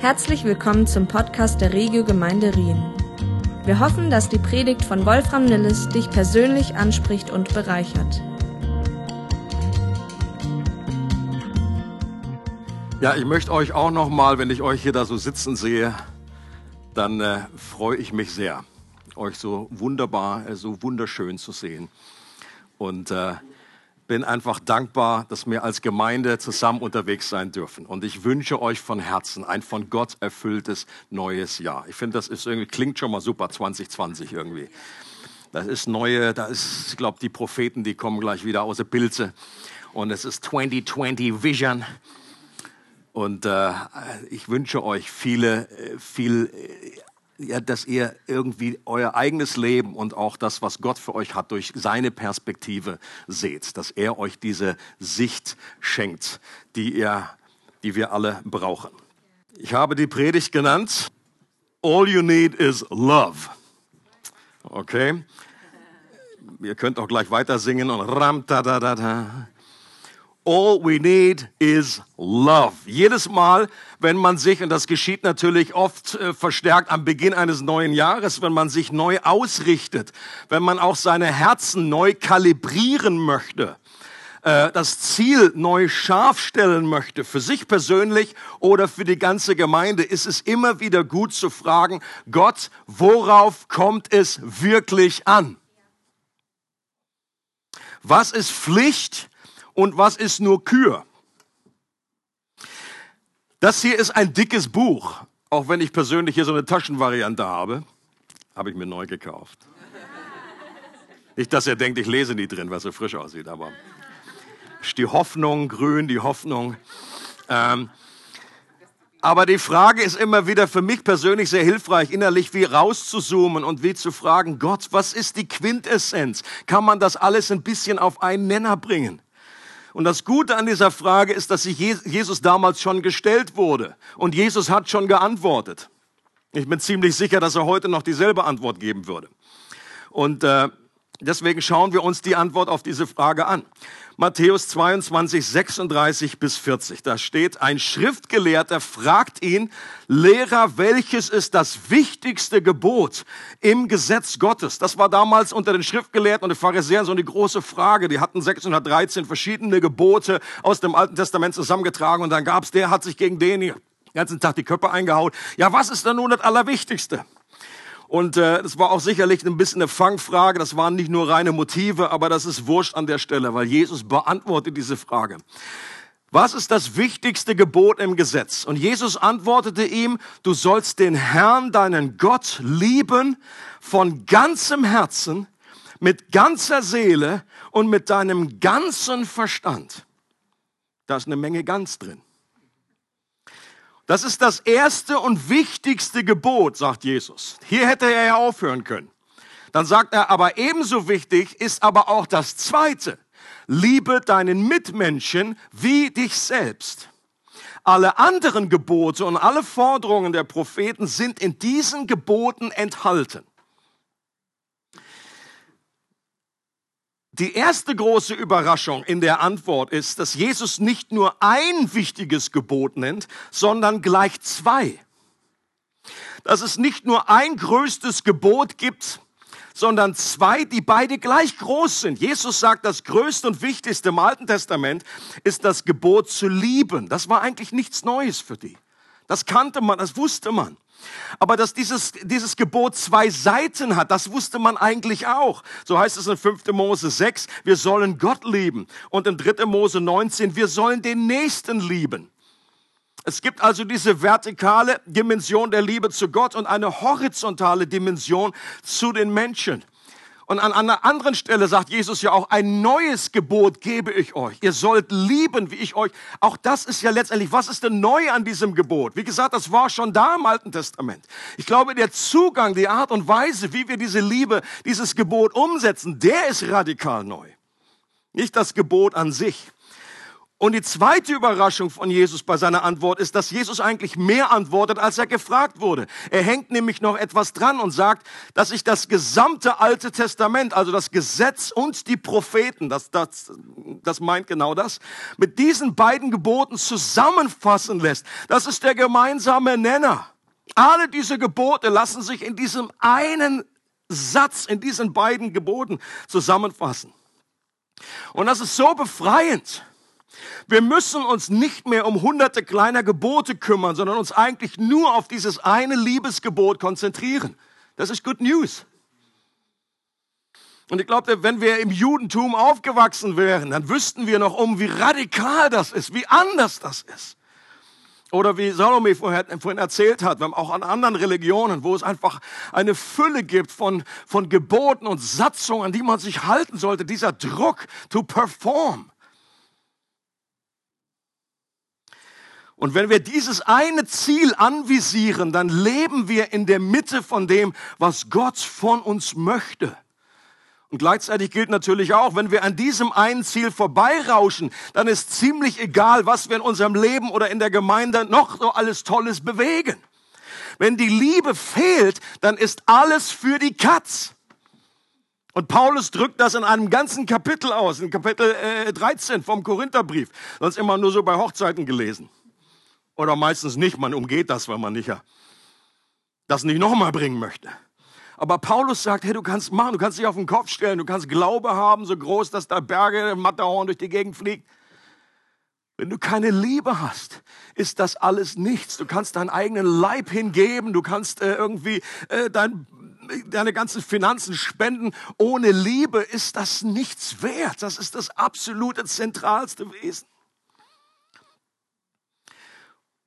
Herzlich willkommen zum Podcast der Regio Gemeinde Rien. Wir hoffen, dass die Predigt von Wolfram Nilles dich persönlich anspricht und bereichert. Ja, ich möchte euch auch noch mal, wenn ich euch hier da so sitzen sehe, dann äh, freue ich mich sehr, euch so wunderbar, äh, so wunderschön zu sehen. Und äh, bin einfach dankbar, dass wir als Gemeinde zusammen unterwegs sein dürfen. Und ich wünsche euch von Herzen ein von Gott erfülltes neues Jahr. Ich finde, das ist irgendwie, klingt schon mal super 2020 irgendwie. Das ist neue, da ist, ich glaube, die Propheten, die kommen gleich wieder aus der Pilze. Und es ist 2020 Vision. Und äh, ich wünsche euch viele, äh, viel äh, ja, dass ihr irgendwie euer eigenes Leben und auch das, was Gott für euch hat, durch seine Perspektive seht, dass er euch diese Sicht schenkt, die, ihr, die wir alle brauchen. Ich habe die Predigt genannt, All you need is love. Okay? Ihr könnt auch gleich weiter singen und ram da da da da. All we need is love. Jedes Mal, wenn man sich, und das geschieht natürlich oft äh, verstärkt am Beginn eines neuen Jahres, wenn man sich neu ausrichtet, wenn man auch seine Herzen neu kalibrieren möchte, äh, das Ziel neu scharf stellen möchte, für sich persönlich oder für die ganze Gemeinde, ist es immer wieder gut zu fragen, Gott, worauf kommt es wirklich an? Was ist Pflicht? und was ist nur Kür? Das hier ist ein dickes Buch, auch wenn ich persönlich hier so eine Taschenvariante habe, habe ich mir neu gekauft. Nicht, dass ihr denkt, ich lese nie drin, was so frisch aussieht, aber die Hoffnung, grün, die Hoffnung. Ähm, aber die Frage ist immer wieder für mich persönlich sehr hilfreich, innerlich wie rauszuzoomen und wie zu fragen, Gott, was ist die Quintessenz? Kann man das alles ein bisschen auf einen Nenner bringen? Und das Gute an dieser Frage ist, dass sich Jesus damals schon gestellt wurde. Und Jesus hat schon geantwortet. Ich bin ziemlich sicher, dass er heute noch dieselbe Antwort geben würde. Und äh, deswegen schauen wir uns die Antwort auf diese Frage an. Matthäus 22, 36 bis 40. Da steht, ein Schriftgelehrter fragt ihn, Lehrer, welches ist das wichtigste Gebot im Gesetz Gottes? Das war damals unter den Schriftgelehrten und den Pharisäern so eine große Frage. Die hatten 613 verschiedene Gebote aus dem Alten Testament zusammengetragen und dann gab's, der hat sich gegen den ganzen Tag die Köpfe eingehaut. Ja, was ist denn nun das Allerwichtigste? Und äh, das war auch sicherlich ein bisschen eine Fangfrage. Das waren nicht nur reine Motive, aber das ist wurscht an der Stelle, weil Jesus beantwortet diese Frage. Was ist das wichtigste Gebot im Gesetz? Und Jesus antwortete ihm, du sollst den Herrn, deinen Gott, lieben von ganzem Herzen, mit ganzer Seele und mit deinem ganzen Verstand. Da ist eine Menge ganz drin. Das ist das erste und wichtigste Gebot, sagt Jesus. Hier hätte er ja aufhören können. Dann sagt er, aber ebenso wichtig ist aber auch das zweite. Liebe deinen Mitmenschen wie dich selbst. Alle anderen Gebote und alle Forderungen der Propheten sind in diesen Geboten enthalten. Die erste große Überraschung in der Antwort ist, dass Jesus nicht nur ein wichtiges Gebot nennt, sondern gleich zwei. Dass es nicht nur ein größtes Gebot gibt, sondern zwei, die beide gleich groß sind. Jesus sagt, das größte und wichtigste im Alten Testament ist das Gebot zu lieben. Das war eigentlich nichts Neues für die. Das kannte man, das wusste man. Aber dass dieses, dieses Gebot zwei Seiten hat, das wusste man eigentlich auch. So heißt es in 5. Mose 6, wir sollen Gott lieben. Und in 3. Mose 19, wir sollen den Nächsten lieben. Es gibt also diese vertikale Dimension der Liebe zu Gott und eine horizontale Dimension zu den Menschen. Und an einer anderen Stelle sagt Jesus ja auch, ein neues Gebot gebe ich euch. Ihr sollt lieben, wie ich euch. Auch das ist ja letztendlich, was ist denn neu an diesem Gebot? Wie gesagt, das war schon da im Alten Testament. Ich glaube, der Zugang, die Art und Weise, wie wir diese Liebe, dieses Gebot umsetzen, der ist radikal neu. Nicht das Gebot an sich. Und die zweite Überraschung von Jesus bei seiner Antwort ist, dass Jesus eigentlich mehr antwortet, als er gefragt wurde. Er hängt nämlich noch etwas dran und sagt, dass sich das gesamte Alte Testament, also das Gesetz und die Propheten, das, das, das meint genau das, mit diesen beiden Geboten zusammenfassen lässt. Das ist der gemeinsame Nenner. Alle diese Gebote lassen sich in diesem einen Satz, in diesen beiden Geboten zusammenfassen. Und das ist so befreiend. Wir müssen uns nicht mehr um hunderte kleiner Gebote kümmern, sondern uns eigentlich nur auf dieses eine Liebesgebot konzentrieren. Das ist Good News. Und ich glaube, wenn wir im Judentum aufgewachsen wären, dann wüssten wir noch um, wie radikal das ist, wie anders das ist. Oder wie Salome vorhin erzählt hat, wir haben auch an anderen Religionen, wo es einfach eine Fülle gibt von, von Geboten und Satzungen, an die man sich halten sollte, dieser Druck to perform. Und wenn wir dieses eine Ziel anvisieren, dann leben wir in der Mitte von dem, was Gott von uns möchte. Und gleichzeitig gilt natürlich auch, wenn wir an diesem einen Ziel vorbeirauschen, dann ist ziemlich egal, was wir in unserem Leben oder in der Gemeinde noch so alles Tolles bewegen. Wenn die Liebe fehlt, dann ist alles für die Katz. Und Paulus drückt das in einem ganzen Kapitel aus, in Kapitel äh, 13 vom Korintherbrief. Sonst immer nur so bei Hochzeiten gelesen. Oder meistens nicht, man umgeht das, weil man nicht das nicht nochmal bringen möchte. Aber Paulus sagt, hey, du kannst machen, du kannst dich auf den Kopf stellen, du kannst Glaube haben, so groß, dass da Berge Matterhorn durch die Gegend fliegt. Wenn du keine Liebe hast, ist das alles nichts. Du kannst deinen eigenen Leib hingeben, du kannst äh, irgendwie äh, dein, deine ganzen Finanzen spenden. Ohne Liebe ist das nichts wert. Das ist das absolute zentralste Wesen.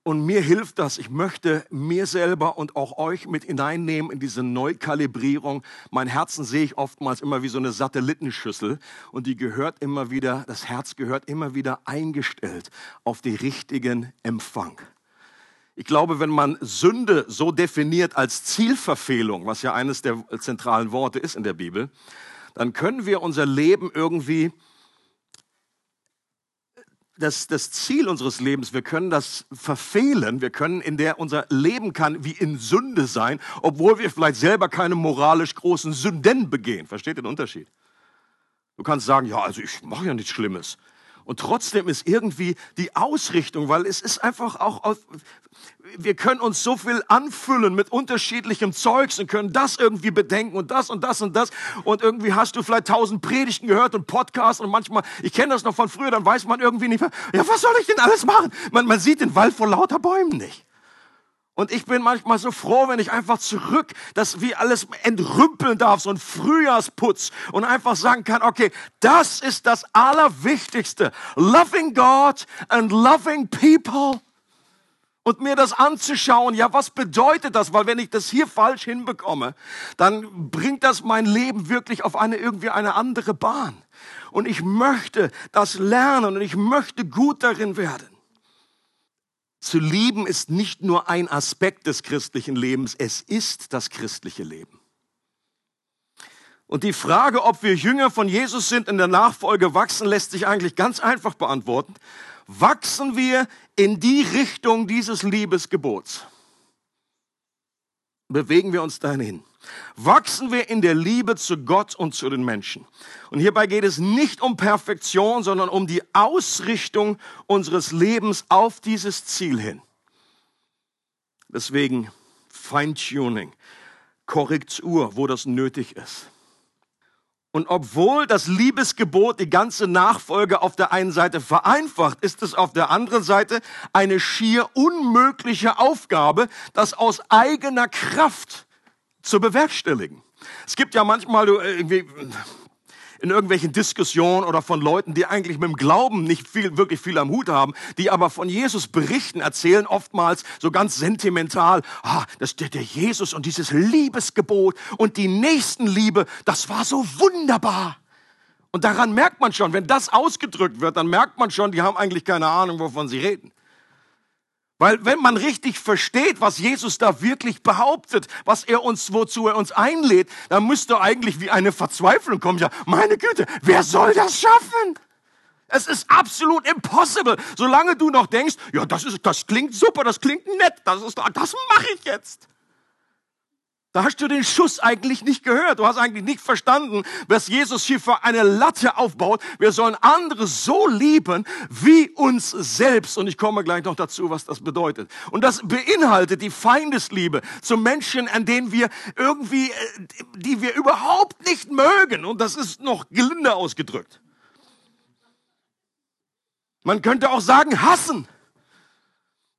Und mir hilft das. Ich möchte mir selber und auch euch mit hineinnehmen in diese Neukalibrierung. Mein Herzen sehe ich oftmals immer wie so eine Satellitenschüssel und die gehört immer wieder, das Herz gehört immer wieder eingestellt auf den richtigen Empfang. Ich glaube, wenn man Sünde so definiert als Zielverfehlung, was ja eines der zentralen Worte ist in der Bibel, dann können wir unser Leben irgendwie das, das Ziel unseres Lebens. Wir können das verfehlen. Wir können in der unser Leben kann wie in Sünde sein, obwohl wir vielleicht selber keine moralisch großen Sünden begehen. Versteht den Unterschied? Du kannst sagen, ja, also ich mache ja nichts Schlimmes. Und trotzdem ist irgendwie die Ausrichtung, weil es ist einfach auch, wir können uns so viel anfüllen mit unterschiedlichem Zeugs und können das irgendwie bedenken und das und das und das. Und irgendwie hast du vielleicht tausend Predigten gehört und Podcasts und manchmal, ich kenne das noch von früher, dann weiß man irgendwie nicht mehr, ja, was soll ich denn alles machen? Man, man sieht den Wald vor lauter Bäumen nicht. Und ich bin manchmal so froh, wenn ich einfach zurück, dass wie alles entrümpeln darf, so ein Frühjahrsputz und einfach sagen kann, okay, das ist das Allerwichtigste. Loving God and loving people. Und mir das anzuschauen, ja, was bedeutet das? Weil wenn ich das hier falsch hinbekomme, dann bringt das mein Leben wirklich auf eine irgendwie eine andere Bahn. Und ich möchte das lernen und ich möchte gut darin werden. Zu lieben ist nicht nur ein Aspekt des christlichen Lebens, es ist das christliche Leben. Und die Frage, ob wir Jünger von Jesus sind, in der Nachfolge wachsen, lässt sich eigentlich ganz einfach beantworten. Wachsen wir in die Richtung dieses Liebesgebots? Bewegen wir uns dahin? Wachsen wir in der Liebe zu Gott und zu den Menschen. Und hierbei geht es nicht um Perfektion, sondern um die Ausrichtung unseres Lebens auf dieses Ziel hin. Deswegen Feintuning, Korrektur, wo das nötig ist. Und obwohl das Liebesgebot die ganze Nachfolge auf der einen Seite vereinfacht, ist es auf der anderen Seite eine schier unmögliche Aufgabe, das aus eigener Kraft zu bewerkstelligen. Es gibt ja manchmal äh, irgendwie in irgendwelchen Diskussionen oder von Leuten, die eigentlich mit dem Glauben nicht viel, wirklich viel am Hut haben, die aber von Jesus berichten, erzählen oftmals so ganz sentimental, ah, das, der, der Jesus und dieses Liebesgebot und die Nächstenliebe, das war so wunderbar. Und daran merkt man schon, wenn das ausgedrückt wird, dann merkt man schon, die haben eigentlich keine Ahnung, wovon sie reden. Weil wenn man richtig versteht, was Jesus da wirklich behauptet, was er uns, wozu er uns einlädt, dann müsste eigentlich wie eine Verzweiflung kommen. Ja, meine Güte, wer soll das schaffen? Es ist absolut impossible, solange du noch denkst, ja, das ist, das klingt super, das klingt nett, das ist, das mache ich jetzt. Da hast du den Schuss eigentlich nicht gehört. Du hast eigentlich nicht verstanden, was Jesus hier für eine Latte aufbaut. Wir sollen andere so lieben wie uns selbst. Und ich komme gleich noch dazu, was das bedeutet. Und das beinhaltet die Feindesliebe zu Menschen, an denen wir irgendwie, äh, die wir überhaupt nicht mögen. Und das ist noch gelinde ausgedrückt. Man könnte auch sagen, hassen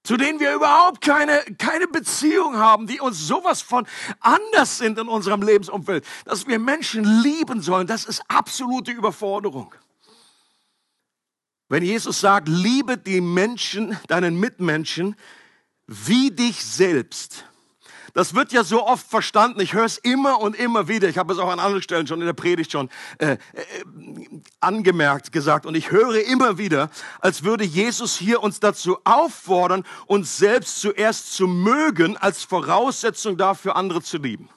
zu denen wir überhaupt keine, keine Beziehung haben, die uns sowas von anders sind in unserem Lebensumfeld, dass wir Menschen lieben sollen, das ist absolute Überforderung. Wenn Jesus sagt, liebe die Menschen, deinen Mitmenschen, wie dich selbst, das wird ja so oft verstanden. Ich höre es immer und immer wieder. Ich habe es auch an anderen Stellen schon in der Predigt schon äh, äh, angemerkt, gesagt. Und ich höre immer wieder, als würde Jesus hier uns dazu auffordern, uns selbst zuerst zu mögen, als Voraussetzung dafür, andere zu lieben.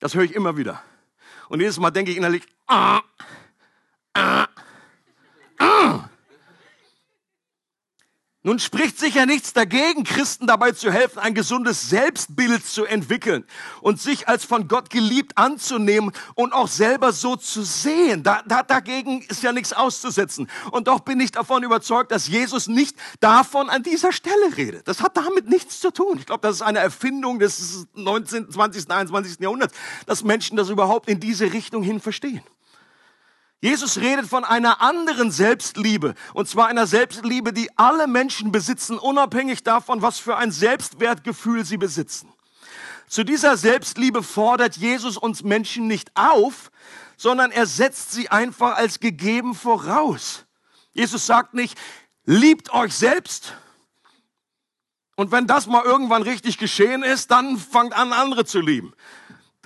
Das höre ich immer wieder. Und jedes Mal denke ich innerlich, ah, ah. Nun spricht sicher nichts dagegen, Christen dabei zu helfen, ein gesundes Selbstbild zu entwickeln und sich als von Gott geliebt anzunehmen und auch selber so zu sehen. Da, da, dagegen ist ja nichts auszusetzen. Und doch bin ich davon überzeugt, dass Jesus nicht davon an dieser Stelle redet. Das hat damit nichts zu tun. Ich glaube, das ist eine Erfindung des 19., 20., 21. Jahrhunderts, dass Menschen das überhaupt in diese Richtung hin verstehen. Jesus redet von einer anderen Selbstliebe, und zwar einer Selbstliebe, die alle Menschen besitzen, unabhängig davon, was für ein Selbstwertgefühl sie besitzen. Zu dieser Selbstliebe fordert Jesus uns Menschen nicht auf, sondern er setzt sie einfach als gegeben voraus. Jesus sagt nicht, liebt euch selbst. Und wenn das mal irgendwann richtig geschehen ist, dann fangt an, andere zu lieben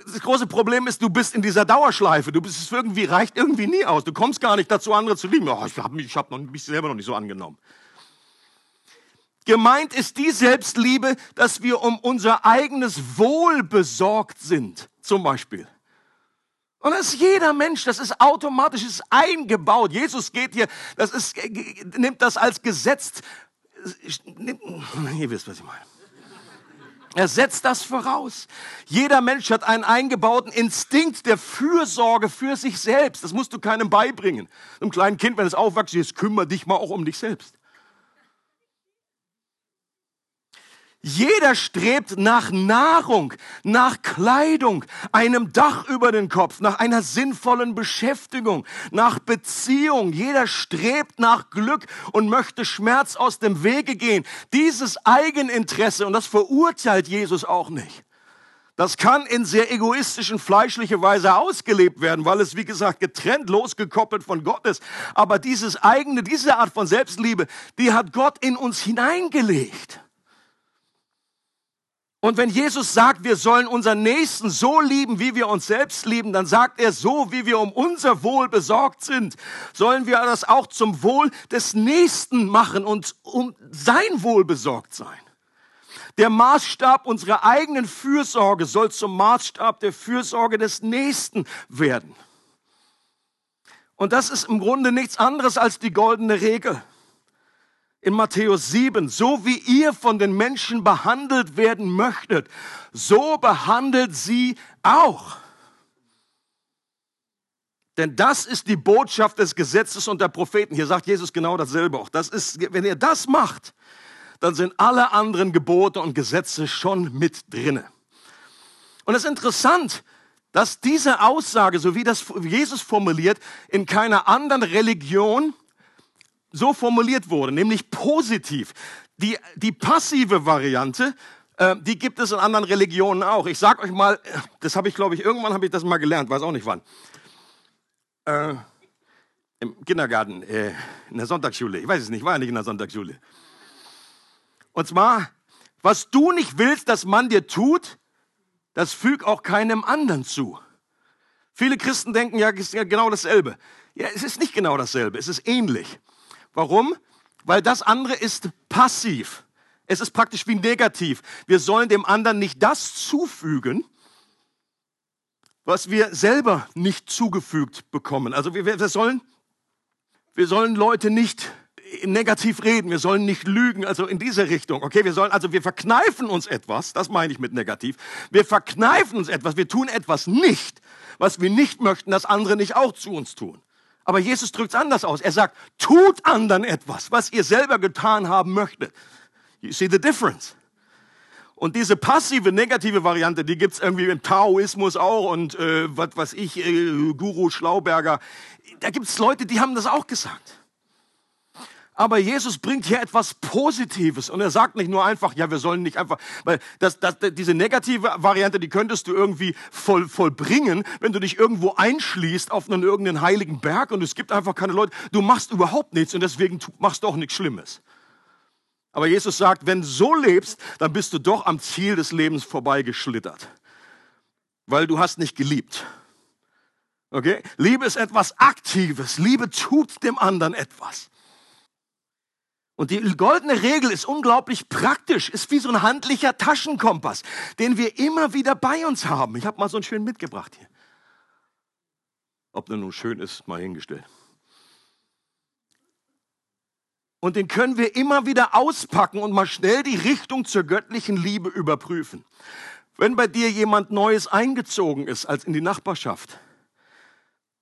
das große Problem ist, du bist in dieser Dauerschleife. Du bist es irgendwie reicht irgendwie nie aus. Du kommst gar nicht dazu, andere zu lieben. Oh, ich habe mich, ich hab mich selber noch nicht so angenommen. Gemeint ist die Selbstliebe, dass wir um unser eigenes Wohl besorgt sind, zum Beispiel. Und das ist jeder Mensch, das ist automatisch, ist eingebaut. Jesus geht hier, das ist, nimmt das als Gesetz. Ihr wisst, was ich meine. Er setzt das voraus. Jeder Mensch hat einen eingebauten Instinkt der Fürsorge für sich selbst. Das musst du keinem beibringen. Einem kleinen Kind, wenn es aufwächst, jetzt kümmere dich mal auch um dich selbst. Jeder strebt nach Nahrung, nach Kleidung, einem Dach über den Kopf, nach einer sinnvollen Beschäftigung, nach Beziehung. Jeder strebt nach Glück und möchte Schmerz aus dem Wege gehen. Dieses Eigeninteresse, und das verurteilt Jesus auch nicht. Das kann in sehr egoistischen, fleischliche Weise ausgelebt werden, weil es, wie gesagt, getrennt, losgekoppelt von Gott ist. Aber dieses eigene, diese Art von Selbstliebe, die hat Gott in uns hineingelegt. Und wenn Jesus sagt, wir sollen unseren Nächsten so lieben, wie wir uns selbst lieben, dann sagt er, so wie wir um unser Wohl besorgt sind, sollen wir das auch zum Wohl des Nächsten machen und um sein Wohl besorgt sein. Der Maßstab unserer eigenen Fürsorge soll zum Maßstab der Fürsorge des Nächsten werden. Und das ist im Grunde nichts anderes als die goldene Regel in Matthäus 7, so wie ihr von den Menschen behandelt werden möchtet, so behandelt sie auch. Denn das ist die Botschaft des Gesetzes und der Propheten. Hier sagt Jesus genau dasselbe auch. Das ist, wenn ihr das macht, dann sind alle anderen Gebote und Gesetze schon mit drinne. Und es ist interessant, dass diese Aussage, so wie das Jesus formuliert, in keiner anderen Religion so formuliert wurde, nämlich positiv. Die, die passive Variante, äh, die gibt es in anderen Religionen auch. Ich sag euch mal, das habe ich, glaube ich, irgendwann habe ich das mal gelernt, weiß auch nicht wann. Äh, Im Kindergarten, äh, in der Sonntagsschule. Ich weiß es nicht, war ja nicht in der Sonntagsschule. Und zwar, was du nicht willst, dass man dir tut, das füg auch keinem anderen zu. Viele Christen denken ja, ja genau dasselbe. Ja, es ist nicht genau dasselbe, es ist ähnlich. Warum? Weil das andere ist passiv. Es ist praktisch wie negativ. Wir sollen dem anderen nicht das zufügen, was wir selber nicht zugefügt bekommen. Also wir, wir sollen wir sollen Leute nicht negativ reden, wir sollen nicht lügen, also in diese Richtung. Okay, wir sollen, also wir verkneifen uns etwas, das meine ich mit negativ. Wir verkneifen uns etwas, wir tun etwas nicht, was wir nicht möchten, dass andere nicht auch zu uns tun. Aber Jesus drückt es anders aus. Er sagt, tut anderen etwas, was ihr selber getan haben möchtet. You see the difference? Und diese passive, negative Variante, die gibt's irgendwie im Taoismus auch und äh, was weiß ich, äh, Guru Schlauberger. Da gibt's Leute, die haben das auch gesagt. Aber Jesus bringt hier etwas Positives und er sagt nicht nur einfach, ja, wir sollen nicht einfach, weil das, das, diese negative Variante, die könntest du irgendwie voll, vollbringen, wenn du dich irgendwo einschließt auf einen irgendeinen heiligen Berg und es gibt einfach keine Leute. Du machst überhaupt nichts und deswegen machst du auch nichts Schlimmes. Aber Jesus sagt, wenn du so lebst, dann bist du doch am Ziel des Lebens vorbeigeschlittert, weil du hast nicht geliebt. Okay? Liebe ist etwas Aktives. Liebe tut dem anderen etwas. Und die goldene Regel ist unglaublich praktisch, ist wie so ein handlicher Taschenkompass, den wir immer wieder bei uns haben. Ich habe mal so einen schönen mitgebracht hier. Ob der nun schön ist, mal hingestellt. Und den können wir immer wieder auspacken und mal schnell die Richtung zur göttlichen Liebe überprüfen. Wenn bei dir jemand Neues eingezogen ist als in die Nachbarschaft,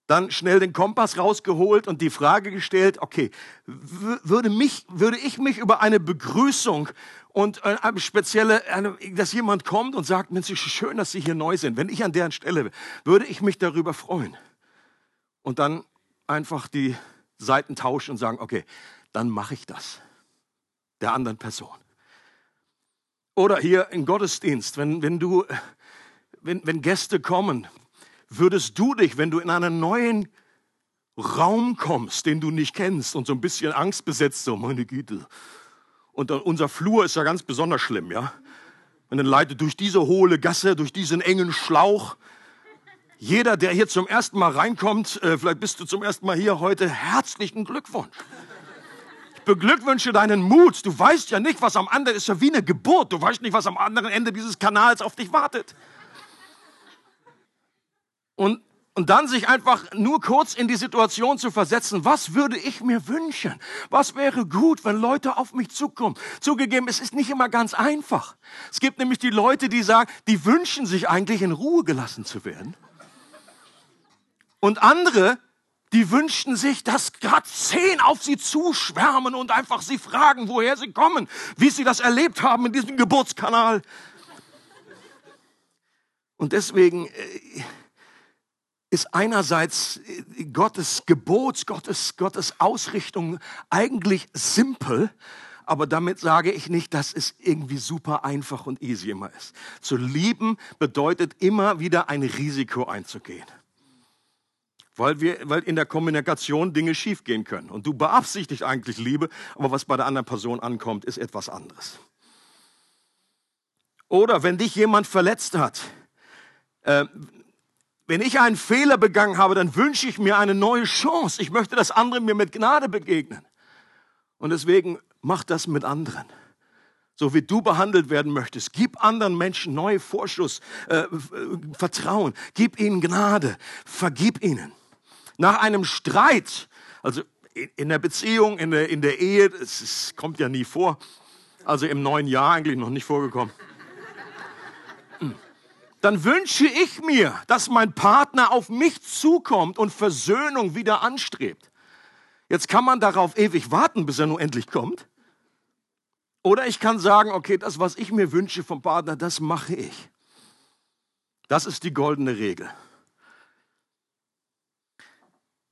dann schnell den Kompass rausgeholt und die Frage gestellt, okay, würde, mich, würde ich mich über eine Begrüßung und äh, eine spezielle, eine, dass jemand kommt und sagt, Mensch, schön, dass Sie hier neu sind. Wenn ich an deren Stelle würde ich mich darüber freuen. Und dann einfach die Seiten tauschen und sagen, okay, dann mache ich das der anderen Person. Oder hier im Gottesdienst, wenn, wenn du, wenn, wenn Gäste kommen, würdest du dich, wenn du in einen neuen Raum kommst, den du nicht kennst und so ein bisschen Angst besetzt, so meine Güte. Und unser Flur ist ja ganz besonders schlimm, ja. Und dann leitet durch diese hohle Gasse, durch diesen engen Schlauch. Jeder, der hier zum ersten Mal reinkommt, äh, vielleicht bist du zum ersten Mal hier heute, herzlichen Glückwunsch. Ich beglückwünsche deinen Mut. Du weißt ja nicht, was am anderen ist, ja wie eine Geburt. Du weißt nicht, was am anderen Ende dieses Kanals auf dich wartet und, und dann sich einfach nur kurz in die Situation zu versetzen, was würde ich mir wünschen? Was wäre gut, wenn Leute auf mich zukommen? Zugegeben, es ist nicht immer ganz einfach. Es gibt nämlich die Leute, die sagen, die wünschen sich eigentlich in Ruhe gelassen zu werden. Und andere, die wünschten sich, dass gerade zehn auf sie zuschwärmen und einfach sie fragen, woher sie kommen, wie sie das erlebt haben in diesem Geburtskanal. Und deswegen, äh, ist einerseits äh, Gottes Gebot, Gottes, Gottes Ausrichtung eigentlich simpel, aber damit sage ich nicht, dass es irgendwie super einfach und easy immer ist. Zu lieben bedeutet immer wieder ein Risiko einzugehen. Weil, wir, weil in der Kommunikation Dinge schiefgehen können. Und du beabsichtigst eigentlich Liebe, aber was bei der anderen Person ankommt, ist etwas anderes. Oder wenn dich jemand verletzt hat, äh, wenn ich einen Fehler begangen habe, dann wünsche ich mir eine neue Chance. Ich möchte, dass andere mir mit Gnade begegnen. Und deswegen mach das mit anderen. So wie du behandelt werden möchtest. Gib anderen Menschen neue Vorschuss, äh, Vertrauen. Gib ihnen Gnade. Vergib ihnen. Nach einem Streit, also in der Beziehung, in der, in der Ehe, es kommt ja nie vor. Also im neuen Jahr eigentlich noch nicht vorgekommen dann wünsche ich mir, dass mein Partner auf mich zukommt und Versöhnung wieder anstrebt. Jetzt kann man darauf ewig warten, bis er nun endlich kommt. Oder ich kann sagen, okay, das, was ich mir wünsche vom Partner, das mache ich. Das ist die goldene Regel.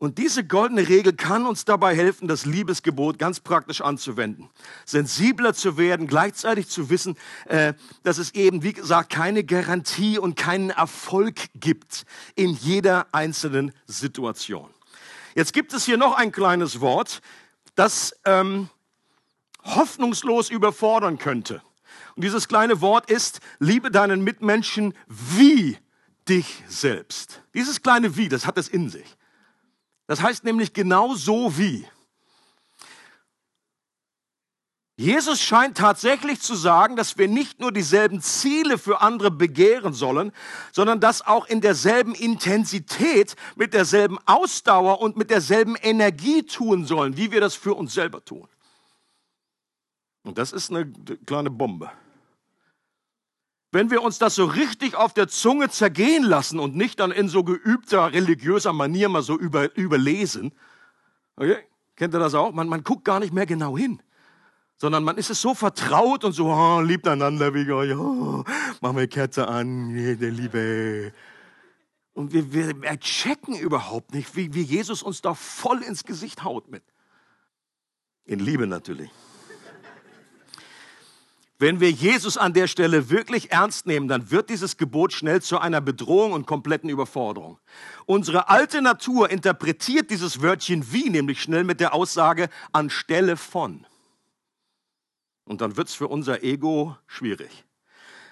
Und diese goldene Regel kann uns dabei helfen, das Liebesgebot ganz praktisch anzuwenden. Sensibler zu werden, gleichzeitig zu wissen, äh, dass es eben, wie gesagt, keine Garantie und keinen Erfolg gibt in jeder einzelnen Situation. Jetzt gibt es hier noch ein kleines Wort, das ähm, hoffnungslos überfordern könnte. Und dieses kleine Wort ist, liebe deinen Mitmenschen wie dich selbst. Dieses kleine wie, das hat es in sich. Das heißt nämlich genau so wie. Jesus scheint tatsächlich zu sagen, dass wir nicht nur dieselben Ziele für andere begehren sollen, sondern das auch in derselben Intensität, mit derselben Ausdauer und mit derselben Energie tun sollen, wie wir das für uns selber tun. Und das ist eine kleine Bombe. Wenn wir uns das so richtig auf der Zunge zergehen lassen und nicht dann in so geübter religiöser Manier mal so über, überlesen, okay? kennt ihr das auch? Man, man guckt gar nicht mehr genau hin sondern man ist es so vertraut und so oh, liebt einander wie Gott. Oh, machen wir Kerze an, der Liebe. Und wir, wir checken überhaupt nicht, wie, wie Jesus uns da voll ins Gesicht haut mit. In Liebe natürlich. Wenn wir Jesus an der Stelle wirklich ernst nehmen, dann wird dieses Gebot schnell zu einer Bedrohung und kompletten Überforderung. Unsere alte Natur interpretiert dieses Wörtchen wie nämlich schnell mit der Aussage anstelle von. Und dann wird es für unser Ego schwierig.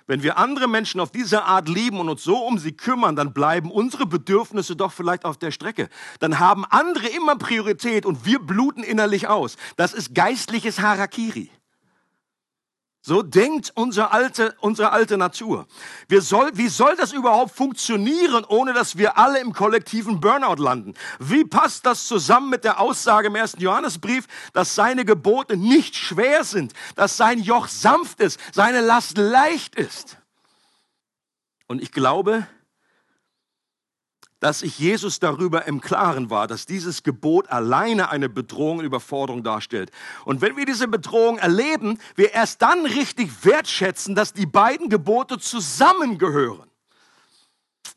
Wenn wir andere Menschen auf diese Art lieben und uns so um sie kümmern, dann bleiben unsere Bedürfnisse doch vielleicht auf der Strecke. Dann haben andere immer Priorität und wir bluten innerlich aus. Das ist geistliches Harakiri. So denkt unsere alte, unsere alte Natur. Wir soll, wie soll das überhaupt funktionieren, ohne dass wir alle im kollektiven Burnout landen? Wie passt das zusammen mit der Aussage im ersten Johannesbrief, dass seine Gebote nicht schwer sind, dass sein Joch sanft ist, seine Last leicht ist? Und ich glaube, dass ich Jesus darüber im Klaren war, dass dieses Gebot alleine eine Bedrohung und Überforderung darstellt. Und wenn wir diese Bedrohung erleben, wir erst dann richtig wertschätzen, dass die beiden Gebote zusammengehören.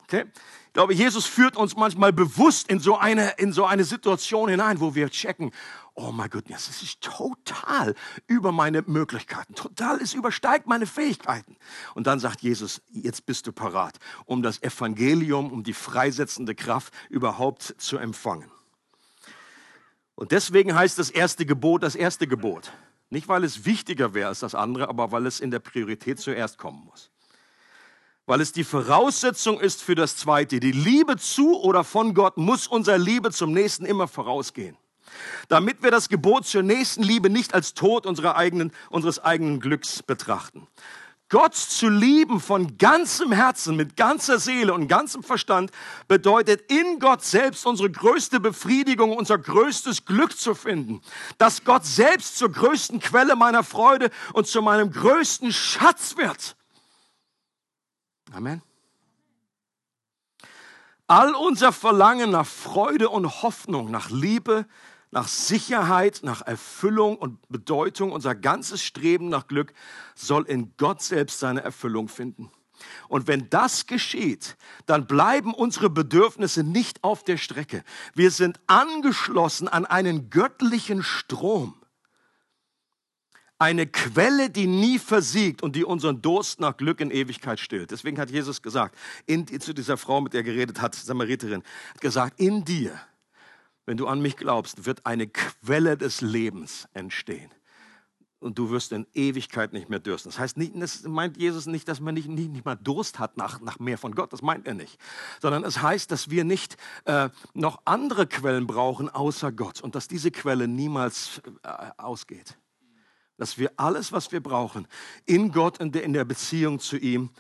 Okay? Ich glaube, Jesus führt uns manchmal bewusst in so eine, in so eine Situation hinein, wo wir checken, oh mein Gott, das ist total über meine Möglichkeiten, total, es übersteigt meine Fähigkeiten. Und dann sagt Jesus, jetzt bist du parat, um das Evangelium, um die freisetzende Kraft überhaupt zu empfangen. Und deswegen heißt das erste Gebot das erste Gebot. Nicht, weil es wichtiger wäre als das andere, aber weil es in der Priorität zuerst kommen muss. Weil es die Voraussetzung ist für das zweite. Die Liebe zu oder von Gott muss unserer Liebe zum Nächsten immer vorausgehen damit wir das Gebot zur nächsten Liebe nicht als Tod eigenen, unseres eigenen Glücks betrachten. Gott zu lieben von ganzem Herzen, mit ganzer Seele und ganzem Verstand bedeutet in Gott selbst unsere größte Befriedigung, unser größtes Glück zu finden. Dass Gott selbst zur größten Quelle meiner Freude und zu meinem größten Schatz wird. Amen. All unser Verlangen nach Freude und Hoffnung, nach Liebe, nach Sicherheit, nach Erfüllung und Bedeutung, unser ganzes Streben nach Glück soll in Gott selbst seine Erfüllung finden. Und wenn das geschieht, dann bleiben unsere Bedürfnisse nicht auf der Strecke. Wir sind angeschlossen an einen göttlichen Strom. Eine Quelle, die nie versiegt und die unseren Durst nach Glück in Ewigkeit stillt. Deswegen hat Jesus gesagt, in, zu dieser Frau, mit der er geredet hat, Samariterin, hat gesagt, in dir wenn du an mich glaubst, wird eine Quelle des Lebens entstehen. Und du wirst in Ewigkeit nicht mehr dürsten. Das heißt, nicht, das meint Jesus nicht, dass man nicht, nicht, nicht mal Durst hat nach, nach mehr von Gott. Das meint er nicht. Sondern es heißt, dass wir nicht äh, noch andere Quellen brauchen außer Gott und dass diese Quelle niemals äh, ausgeht. Dass wir alles, was wir brauchen, in Gott und in der Beziehung zu ihm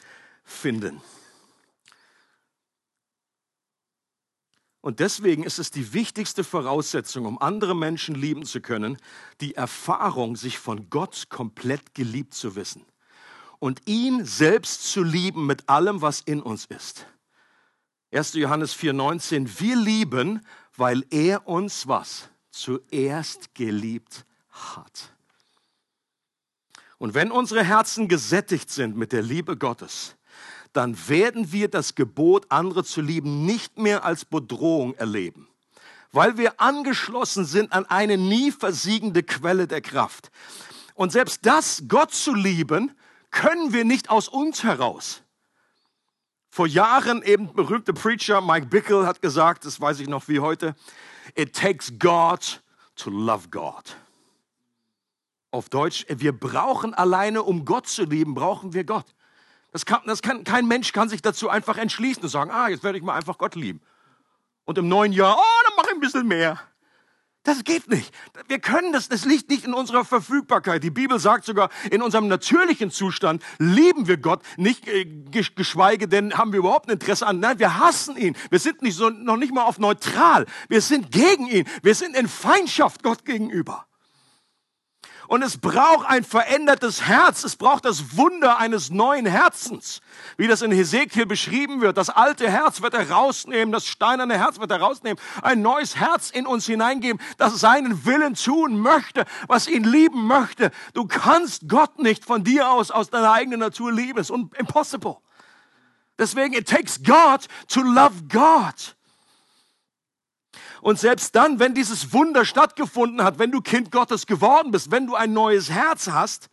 finden. Und deswegen ist es die wichtigste Voraussetzung, um andere Menschen lieben zu können, die Erfahrung, sich von Gott komplett geliebt zu wissen und ihn selbst zu lieben mit allem, was in uns ist. 1. Johannes 4,19, wir lieben, weil er uns was? Zuerst geliebt hat. Und wenn unsere Herzen gesättigt sind mit der Liebe Gottes, dann werden wir das Gebot, andere zu lieben, nicht mehr als Bedrohung erleben, weil wir angeschlossen sind an eine nie versiegende Quelle der Kraft. Und selbst das, Gott zu lieben, können wir nicht aus uns heraus. Vor Jahren eben berühmte Preacher Mike Bickle hat gesagt, das weiß ich noch wie heute, it takes God to love God. Auf Deutsch, wir brauchen alleine, um Gott zu lieben, brauchen wir Gott. Das kann, das kann, kein Mensch kann sich dazu einfach entschließen und sagen, ah, jetzt werde ich mal einfach Gott lieben. Und im neuen Jahr, oh, dann mache ich ein bisschen mehr. Das geht nicht. Wir können das, das liegt nicht in unserer Verfügbarkeit. Die Bibel sagt sogar, in unserem natürlichen Zustand lieben wir Gott, nicht äh, geschweige denn haben wir überhaupt ein Interesse an. Nein, wir hassen ihn. Wir sind nicht so, noch nicht mal auf neutral. Wir sind gegen ihn. Wir sind in Feindschaft Gott gegenüber. Und es braucht ein verändertes Herz. Es braucht das Wunder eines neuen Herzens. Wie das in Hesekiel beschrieben wird. Das alte Herz wird er rausnehmen. Das steinerne Herz wird er rausnehmen. Ein neues Herz in uns hineingeben, das seinen Willen tun möchte, was ihn lieben möchte. Du kannst Gott nicht von dir aus, aus deiner eigenen Natur lieben. Es ist impossible. Deswegen, it takes God to love God. Und selbst dann, wenn dieses Wunder stattgefunden hat, wenn du Kind Gottes geworden bist, wenn du ein neues Herz hast,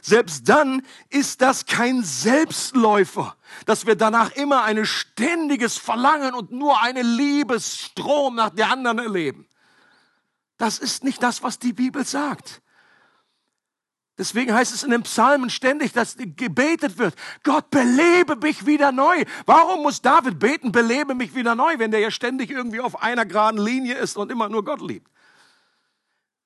selbst dann ist das kein Selbstläufer, dass wir danach immer ein ständiges Verlangen und nur eine Liebesstrom nach der anderen erleben. Das ist nicht das, was die Bibel sagt. Deswegen heißt es in den Psalmen ständig, dass gebetet wird, Gott belebe mich wieder neu. Warum muss David beten, belebe mich wieder neu, wenn der ja ständig irgendwie auf einer geraden Linie ist und immer nur Gott liebt?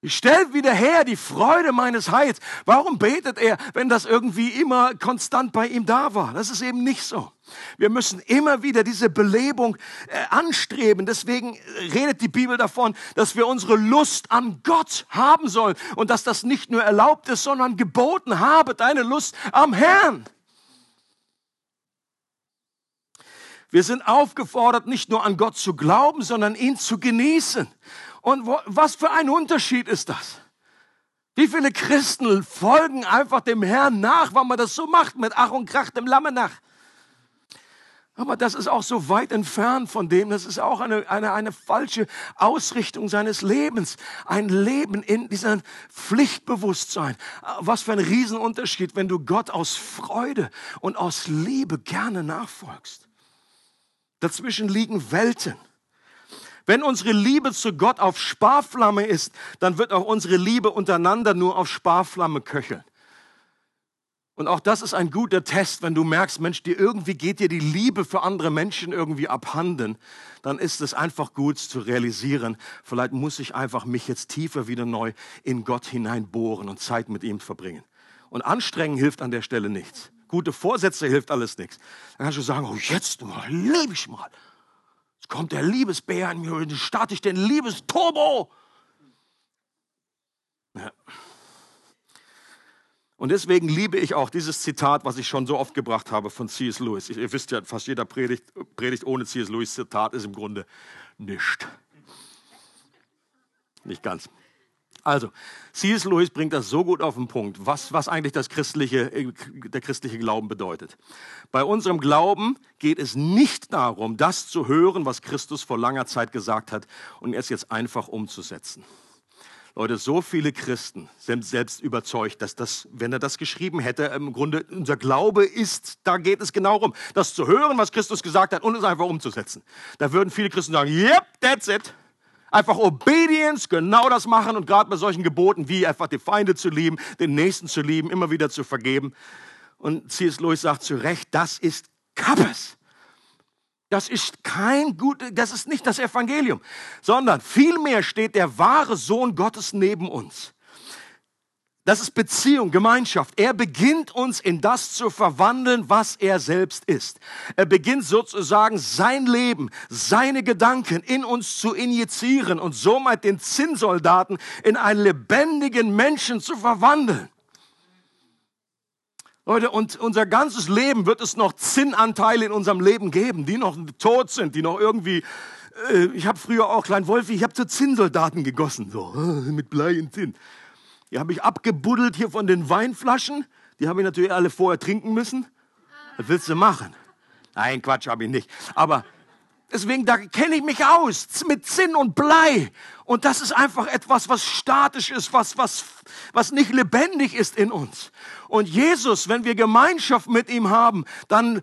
Stellt wieder her die Freude meines Heils. Warum betet er, wenn das irgendwie immer konstant bei ihm da war? Das ist eben nicht so. Wir müssen immer wieder diese Belebung äh, anstreben. Deswegen redet die Bibel davon, dass wir unsere Lust an Gott haben sollen und dass das nicht nur erlaubt ist, sondern geboten habe, deine Lust am Herrn. Wir sind aufgefordert, nicht nur an Gott zu glauben, sondern ihn zu genießen. Und wo, was für ein Unterschied ist das? Wie viele Christen folgen einfach dem Herrn nach, weil man das so macht, mit Ach und Krach dem Lamme nach? Aber das ist auch so weit entfernt von dem, das ist auch eine, eine, eine falsche Ausrichtung seines Lebens. Ein Leben in diesem Pflichtbewusstsein. Was für ein Riesenunterschied, wenn du Gott aus Freude und aus Liebe gerne nachfolgst. Dazwischen liegen Welten. Wenn unsere Liebe zu Gott auf Sparflamme ist, dann wird auch unsere Liebe untereinander nur auf Sparflamme köcheln. Und auch das ist ein guter Test, wenn du merkst, Mensch, dir irgendwie geht dir die Liebe für andere Menschen irgendwie abhanden, dann ist es einfach gut zu realisieren, vielleicht muss ich einfach mich jetzt tiefer wieder neu in Gott hineinbohren und Zeit mit ihm verbringen. Und anstrengen hilft an der Stelle nichts. Gute Vorsätze hilft alles nichts. Dann kannst du sagen, oh, jetzt mal, liebe ich mal. Jetzt kommt der Liebesbär in mir und dann starte ich den Liebesturbo. Ja. Und deswegen liebe ich auch dieses Zitat, was ich schon so oft gebracht habe von C.S. Lewis. Ihr wisst ja, fast jeder Predigt, Predigt ohne C.S. Lewis Zitat ist im Grunde nichts. Nicht ganz. Also, C.S. Lewis bringt das so gut auf den Punkt, was, was eigentlich das christliche, der christliche Glauben bedeutet. Bei unserem Glauben geht es nicht darum, das zu hören, was Christus vor langer Zeit gesagt hat und es jetzt einfach umzusetzen. Leute, so viele Christen sind selbst überzeugt, dass das, wenn er das geschrieben hätte, im Grunde unser Glaube ist, da geht es genau um, das zu hören, was Christus gesagt hat und es einfach umzusetzen. Da würden viele Christen sagen, yep, that's it. Einfach Obedience, genau das machen und gerade bei solchen Geboten wie einfach die Feinde zu lieben, den Nächsten zu lieben, immer wieder zu vergeben. Und C.S. Lewis sagt zu Recht, das ist Kappes. Das ist kein gut, das ist nicht das Evangelium, sondern vielmehr steht der wahre Sohn Gottes neben uns. Das ist Beziehung, Gemeinschaft. Er beginnt uns in das zu verwandeln, was er selbst ist. Er beginnt sozusagen sein Leben, seine Gedanken in uns zu injizieren und somit den Zinnsoldaten in einen lebendigen Menschen zu verwandeln. Leute, und unser ganzes Leben wird es noch Zinnanteile in unserem Leben geben, die noch tot sind, die noch irgendwie äh, ich habe früher auch Klein Wolfi, ich habe zu Zinnsoldaten gegossen, so mit Blei und Zinn. Die habe ich abgebuddelt hier von den Weinflaschen. Die habe ich natürlich alle vorher trinken müssen. Was willst du machen? Nein, Quatsch habe ich nicht. Aber deswegen, da kenne ich mich aus mit Zinn und Blei. Und das ist einfach etwas, was statisch ist, was, was, was nicht lebendig ist in uns. Und Jesus, wenn wir Gemeinschaft mit ihm haben, dann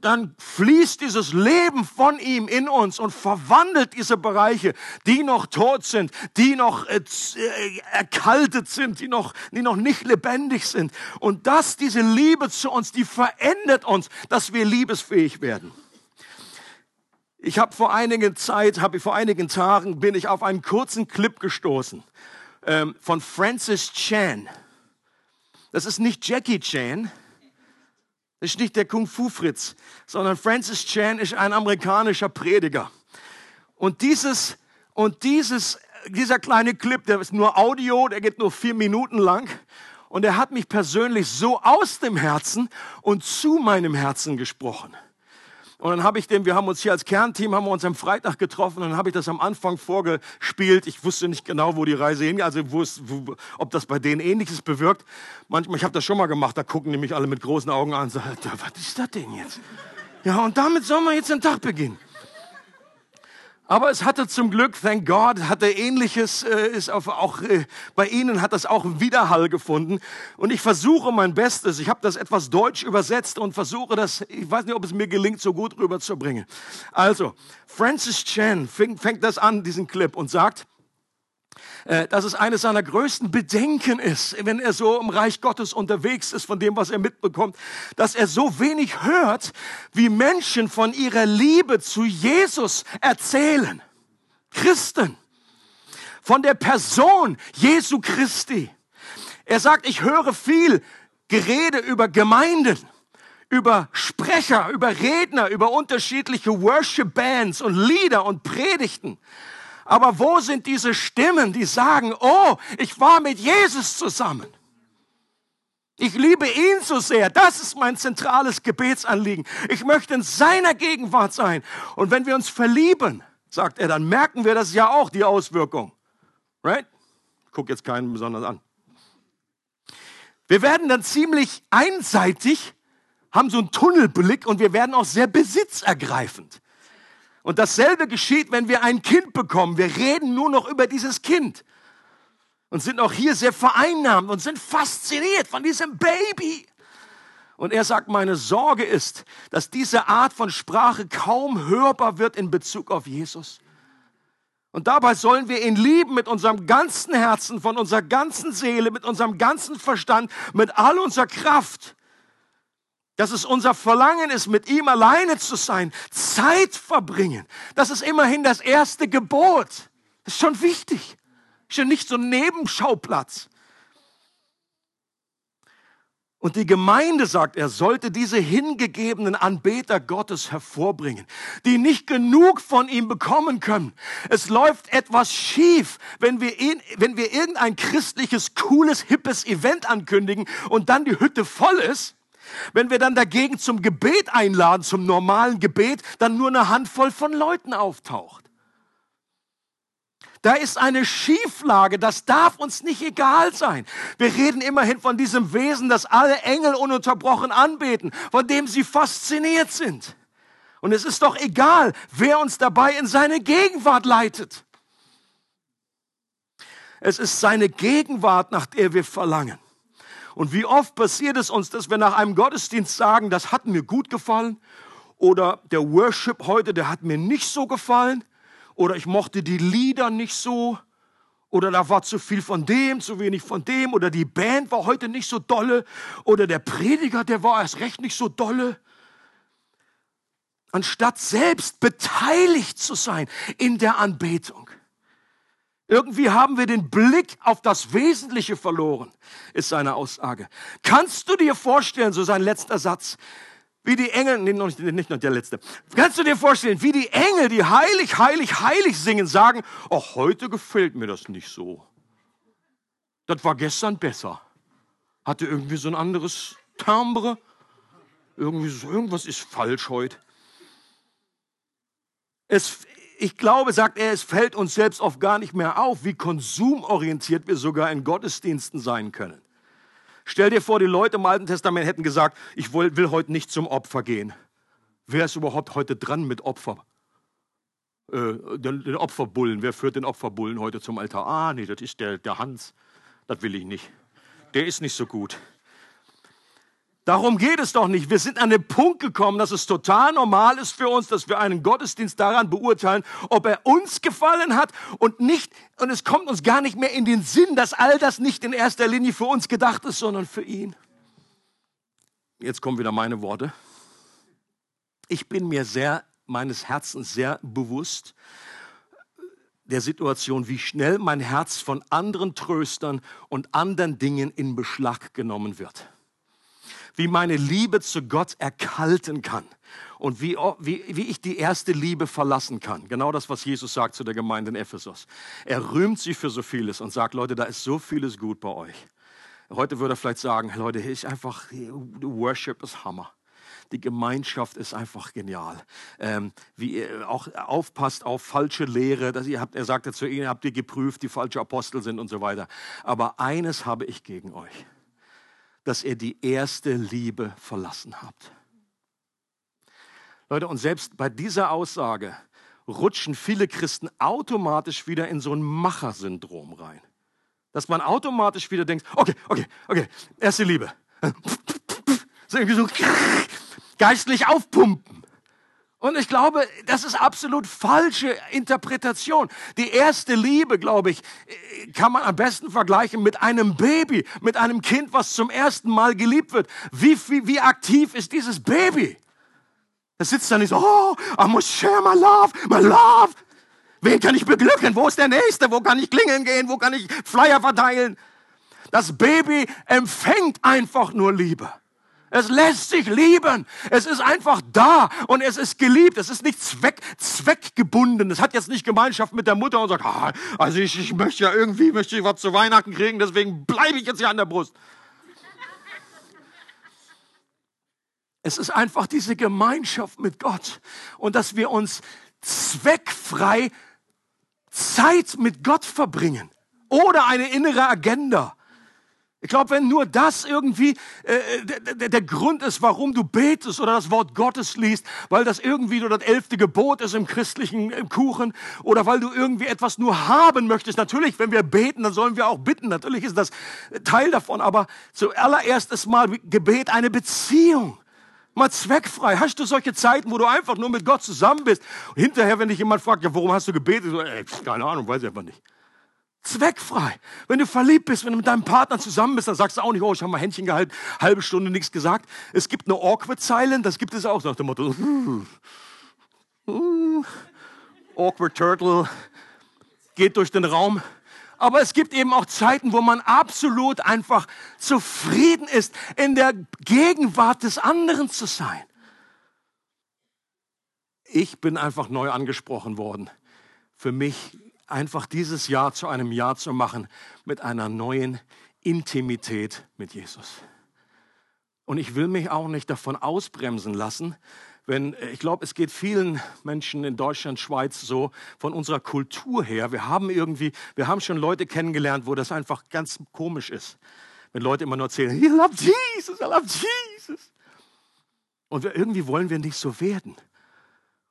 dann fließt dieses Leben von ihm in uns und verwandelt diese Bereiche, die noch tot sind, die noch äh, äh, erkaltet sind, die noch, die noch nicht lebendig sind. Und dass diese Liebe zu uns, die verändert uns, dass wir liebesfähig werden. Ich habe vor einigen Zeit, habe vor einigen Tagen bin ich auf einen kurzen Clip gestoßen ähm, von Francis Chan. Das ist nicht Jackie Chan, das ist nicht der Kung Fu Fritz, sondern Francis Chan ist ein amerikanischer Prediger. Und dieses und dieses dieser kleine Clip, der ist nur Audio, der geht nur vier Minuten lang. Und er hat mich persönlich so aus dem Herzen und zu meinem Herzen gesprochen. Und dann habe ich dem, wir haben uns hier als Kernteam, haben wir uns am Freitag getroffen und dann habe ich das am Anfang vorgespielt. Ich wusste nicht genau, wo die Reise hingeht, also wo es, wo, ob das bei denen Ähnliches bewirkt. Manchmal, ich habe das schon mal gemacht, da gucken die mich alle mit großen Augen an und sagen, was ist das denn jetzt? Ja, und damit sollen wir jetzt den Tag beginnen. Aber es hatte zum Glück, thank God, hatte ähnliches, äh, ist auf, auch äh, bei Ihnen hat das auch Widerhall gefunden. Und ich versuche mein Bestes. Ich habe das etwas deutsch übersetzt und versuche das, ich weiß nicht, ob es mir gelingt, so gut rüberzubringen. Also, Francis Chan fängt, fängt das an, diesen Clip, und sagt, dass es eines seiner größten Bedenken ist, wenn er so im Reich Gottes unterwegs ist, von dem, was er mitbekommt, dass er so wenig hört, wie Menschen von ihrer Liebe zu Jesus erzählen. Christen. Von der Person Jesu Christi. Er sagt, ich höre viel Gerede über Gemeinden über Sprecher, über Redner, über unterschiedliche Worship Bands und Lieder und Predigten. Aber wo sind diese Stimmen, die sagen, oh, ich war mit Jesus zusammen. Ich liebe ihn so sehr. Das ist mein zentrales Gebetsanliegen. Ich möchte in seiner Gegenwart sein. Und wenn wir uns verlieben, sagt er, dann merken wir das ja auch, die Auswirkung. Right? Ich gucke jetzt keinen besonders an. Wir werden dann ziemlich einseitig, haben so einen Tunnelblick und wir werden auch sehr besitzergreifend. Und dasselbe geschieht, wenn wir ein Kind bekommen. Wir reden nur noch über dieses Kind und sind auch hier sehr vereinnahmt und sind fasziniert von diesem Baby. Und er sagt, meine Sorge ist, dass diese Art von Sprache kaum hörbar wird in Bezug auf Jesus. Und dabei sollen wir ihn lieben mit unserem ganzen Herzen, von unserer ganzen Seele, mit unserem ganzen Verstand, mit all unserer Kraft dass es unser Verlangen ist, mit ihm alleine zu sein, Zeit verbringen. Das ist immerhin das erste Gebot. Das ist schon wichtig. Ja nicht so ein Nebenschauplatz. Und die Gemeinde, sagt er, sollte diese hingegebenen Anbeter Gottes hervorbringen, die nicht genug von ihm bekommen können. Es läuft etwas schief, wenn wir, ihn, wenn wir irgendein christliches, cooles, hippes Event ankündigen und dann die Hütte voll ist wenn wir dann dagegen zum Gebet einladen, zum normalen Gebet, dann nur eine Handvoll von Leuten auftaucht. Da ist eine Schieflage, das darf uns nicht egal sein. Wir reden immerhin von diesem Wesen, das alle Engel ununterbrochen anbeten, von dem sie fasziniert sind. Und es ist doch egal, wer uns dabei in seine Gegenwart leitet. Es ist seine Gegenwart, nach der wir verlangen. Und wie oft passiert es uns, dass wir nach einem Gottesdienst sagen, das hat mir gut gefallen oder der Worship heute, der hat mir nicht so gefallen oder ich mochte die Lieder nicht so oder da war zu viel von dem, zu wenig von dem oder die Band war heute nicht so dolle oder der Prediger, der war erst recht nicht so dolle. Anstatt selbst beteiligt zu sein in der Anbetung. Irgendwie haben wir den Blick auf das Wesentliche verloren, ist seine Aussage. Kannst du dir vorstellen, so sein letzter Satz, wie die Engel, nee, noch nicht, nicht noch der letzte. Kannst du dir vorstellen, wie die Engel, die heilig, heilig, heilig singen, sagen, ach, heute gefällt mir das nicht so. Das war gestern besser. Hatte irgendwie so ein anderes Timbre. Irgendwie so, irgendwas ist falsch heute. Es, ich glaube, sagt er, es fällt uns selbst oft gar nicht mehr auf, wie konsumorientiert wir sogar in Gottesdiensten sein können. Stell dir vor, die Leute im Alten Testament hätten gesagt, ich will, will heute nicht zum Opfer gehen. Wer ist überhaupt heute dran mit Opfer? Äh, den, den, Opferbullen. Wer führt den Opferbullen heute zum Altar? Ah, nee, das ist der, der Hans. Das will ich nicht. Der ist nicht so gut. Darum geht es doch nicht. Wir sind an den Punkt gekommen, dass es total normal ist für uns, dass wir einen Gottesdienst daran beurteilen, ob er uns gefallen hat und nicht, und es kommt uns gar nicht mehr in den Sinn, dass all das nicht in erster Linie für uns gedacht ist, sondern für ihn. Jetzt kommen wieder meine Worte. Ich bin mir sehr meines Herzens sehr bewusst der Situation, wie schnell mein Herz von anderen Tröstern und anderen Dingen in Beschlag genommen wird. Wie meine Liebe zu Gott erkalten kann und wie, wie, wie ich die erste Liebe verlassen kann. Genau das, was Jesus sagt zu der Gemeinde in Ephesus. Er rühmt sie für so vieles und sagt, Leute, da ist so vieles gut bei euch. Heute würde er vielleicht sagen, Leute, ich einfach, Worship ist Hammer. Die Gemeinschaft ist einfach genial. Ähm, wie ihr auch aufpasst auf falsche Lehre. Dass ihr habt, er sagte zu ihnen, habt ihr geprüft, die falsche Apostel sind und so weiter. Aber eines habe ich gegen euch, dass ihr die erste Liebe verlassen habt. Leute, und selbst bei dieser Aussage rutschen viele Christen automatisch wieder in so ein Machersyndrom rein. Dass man automatisch wieder denkt, okay, okay, okay, erste Liebe. So irgendwie so geistlich aufpumpen. Und ich glaube, das ist absolut falsche Interpretation. Die erste Liebe, glaube ich, kann man am besten vergleichen mit einem Baby, mit einem Kind, was zum ersten Mal geliebt wird. Wie, wie, wie aktiv ist dieses Baby? Es sitzt da nicht so, oh, I must share my love, my love. Wen kann ich beglücken? Wo ist der Nächste? Wo kann ich klingeln gehen? Wo kann ich Flyer verteilen? Das Baby empfängt einfach nur Liebe. Es lässt sich lieben. Es ist einfach da und es ist geliebt. Es ist nicht zweck, zweckgebunden. Es hat jetzt nicht Gemeinschaft mit der Mutter und sagt, ah, also ich, ich möchte ja irgendwie, möchte ich was zu Weihnachten kriegen, deswegen bleibe ich jetzt hier an der Brust. Es ist einfach diese Gemeinschaft mit Gott und dass wir uns zweckfrei Zeit mit Gott verbringen oder eine innere Agenda. Ich glaube, wenn nur das irgendwie äh, der, der Grund ist, warum du betest oder das Wort Gottes liest, weil das irgendwie nur das elfte Gebot ist im christlichen im Kuchen oder weil du irgendwie etwas nur haben möchtest. Natürlich, wenn wir beten, dann sollen wir auch bitten. Natürlich ist das Teil davon. Aber zuallererst ist mal Gebet eine Beziehung. Mal zweckfrei. Hast du solche Zeiten, wo du einfach nur mit Gott zusammen bist? Und hinterher, wenn dich jemand fragt, ja, warum hast du gebetet? So, ey, keine Ahnung, weiß ich einfach nicht. Zweckfrei. Wenn du verliebt bist, wenn du mit deinem Partner zusammen bist, dann sagst du auch nicht, oh, ich habe mal Händchen gehalten, halbe Stunde nichts gesagt. Es gibt eine awkward Silent, das gibt es auch nach dem Motto. Uh, uh, awkward Turtle geht durch den Raum. Aber es gibt eben auch Zeiten, wo man absolut einfach zufrieden ist, in der Gegenwart des anderen zu sein. Ich bin einfach neu angesprochen worden. Für mich einfach dieses Jahr zu einem Jahr zu machen mit einer neuen Intimität mit Jesus. Und ich will mich auch nicht davon ausbremsen lassen, wenn, ich glaube, es geht vielen Menschen in Deutschland, Schweiz so von unserer Kultur her. Wir haben irgendwie, wir haben schon Leute kennengelernt, wo das einfach ganz komisch ist. Wenn Leute immer nur erzählen, I love Jesus, I love Jesus. Und wir, irgendwie wollen wir nicht so werden.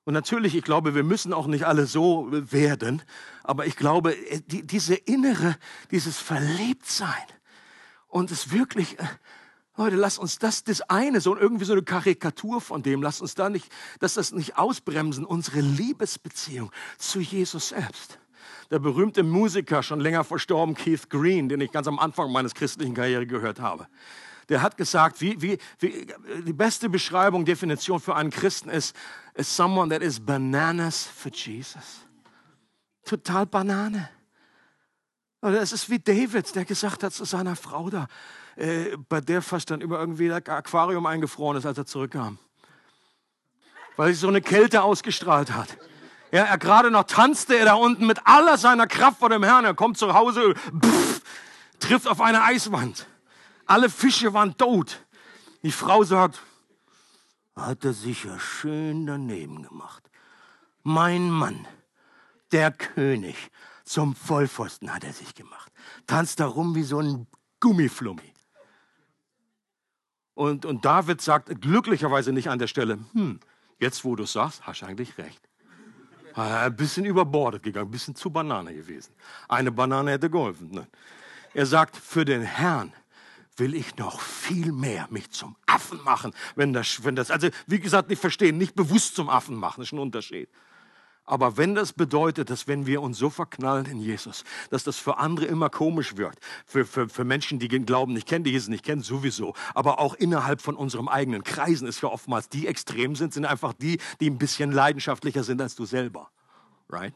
Und natürlich, ich glaube, wir müssen auch nicht alle so werden, aber ich glaube, äh, die, diese innere, dieses Verliebtsein und es wirklich, äh, Leute, lass uns das, das eine, so irgendwie so eine Karikatur von dem, lass uns da nicht, dass das nicht ausbremsen, unsere Liebesbeziehung zu Jesus selbst. Der berühmte Musiker, schon länger verstorben, Keith Green, den ich ganz am Anfang meines christlichen Karriere gehört habe der hat gesagt, wie, wie, wie, die beste Beschreibung, Definition für einen Christen ist, is someone that is bananas for Jesus. Total Banane. Oder es ist wie David, der gesagt hat zu seiner Frau da, äh, bei der fast dann immer irgendwie das Aquarium eingefroren ist, als er zurückkam. Weil sie so eine Kälte ausgestrahlt hat. Ja, er gerade noch tanzte er da unten mit aller seiner Kraft vor dem Herrn. Er kommt zu Hause, pff, trifft auf eine Eiswand. Alle Fische waren tot. Die Frau sagt, hat er sich ja schön daneben gemacht. Mein Mann, der König, zum Vollpfosten hat er sich gemacht. Tanzt da rum wie so ein Gummiflummi. Und, und David sagt glücklicherweise nicht an der Stelle, hm, jetzt wo du sagst, hast du eigentlich recht. Ein bisschen überbordet gegangen, ein bisschen zu Banane gewesen. Eine Banane hätte geholfen. Er sagt, für den Herrn will ich noch viel mehr mich zum Affen machen, wenn das, wenn das, also wie gesagt, nicht verstehen, nicht bewusst zum Affen machen, das ist ein Unterschied. Aber wenn das bedeutet, dass wenn wir uns so verknallen in Jesus, dass das für andere immer komisch wirkt, für, für, für Menschen, die den Glauben nicht kennen, die Jesus nicht kennen, sowieso, aber auch innerhalb von unserem eigenen Kreisen ist ja oftmals die extrem sind, sind einfach die, die ein bisschen leidenschaftlicher sind als du selber. Right?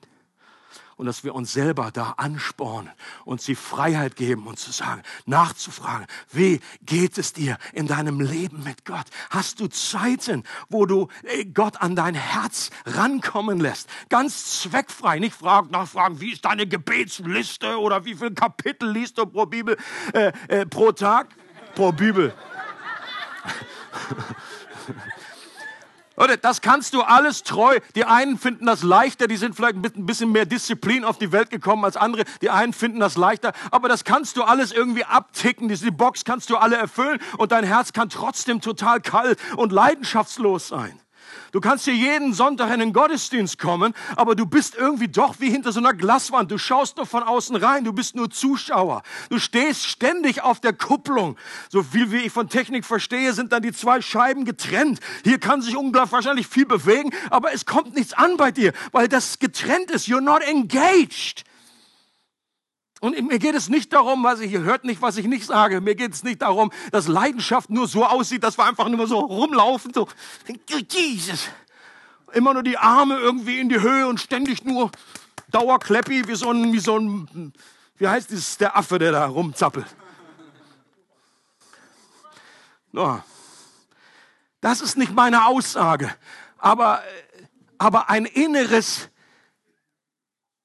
Und dass wir uns selber da anspornen, uns die Freiheit geben und zu sagen, nachzufragen, wie geht es dir in deinem Leben mit Gott? Hast du Zeiten, wo du äh, Gott an dein Herz rankommen lässt? Ganz zweckfrei, nicht fragen, nachfragen, wie ist deine Gebetsliste oder wie viele Kapitel liest du pro Bibel, äh, äh, pro Tag, pro Bibel. Oder das kannst du alles treu. Die einen finden das leichter, die sind vielleicht mit ein bisschen mehr Disziplin auf die Welt gekommen als andere. Die einen finden das leichter, aber das kannst du alles irgendwie abticken. Diese Box kannst du alle erfüllen und dein Herz kann trotzdem total kalt und leidenschaftslos sein. Du kannst hier jeden Sonntag in den Gottesdienst kommen, aber du bist irgendwie doch wie hinter so einer Glaswand. Du schaust nur von außen rein, du bist nur Zuschauer. Du stehst ständig auf der Kupplung. So viel wie ich von Technik verstehe, sind dann die zwei Scheiben getrennt. Hier kann sich unglaublich wahrscheinlich viel bewegen, aber es kommt nichts an bei dir, weil das getrennt ist. You're not engaged. Und mir geht es nicht darum, was ich, ihr hört nicht, was ich nicht sage. Mir geht es nicht darum, dass Leidenschaft nur so aussieht, dass wir einfach nur so rumlaufen, so, Jesus. Immer nur die Arme irgendwie in die Höhe und ständig nur Dauerkleppi, wie so ein, wie so ein, wie heißt das, der Affe, der da rumzappelt. No. Das ist nicht meine Aussage, aber, aber ein inneres,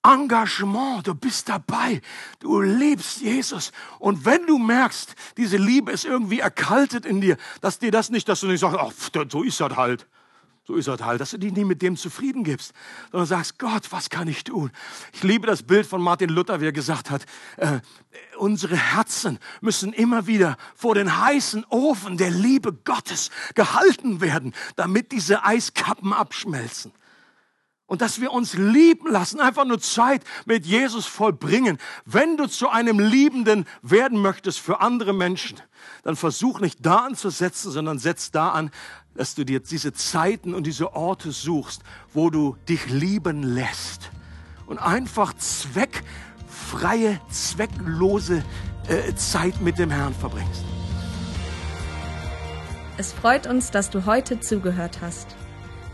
Engagement, du bist dabei, du liebst Jesus. Und wenn du merkst, diese Liebe ist irgendwie erkaltet in dir, dass dir das nicht, dass du nicht sagst, ach, so ist das halt. So ist das halt, dass du dich nie mit dem zufrieden gibst, sondern sagst, Gott, was kann ich tun? Ich liebe das Bild von Martin Luther, wie er gesagt hat, äh, unsere Herzen müssen immer wieder vor den heißen Ofen der Liebe Gottes gehalten werden, damit diese Eiskappen abschmelzen und dass wir uns lieben lassen, einfach nur Zeit mit Jesus vollbringen. Wenn du zu einem Liebenden werden möchtest für andere Menschen, dann versuch nicht da anzusetzen, sondern setz da an, dass du dir diese Zeiten und diese Orte suchst, wo du dich lieben lässt und einfach zweckfreie, zwecklose äh, Zeit mit dem Herrn verbringst. Es freut uns, dass du heute zugehört hast.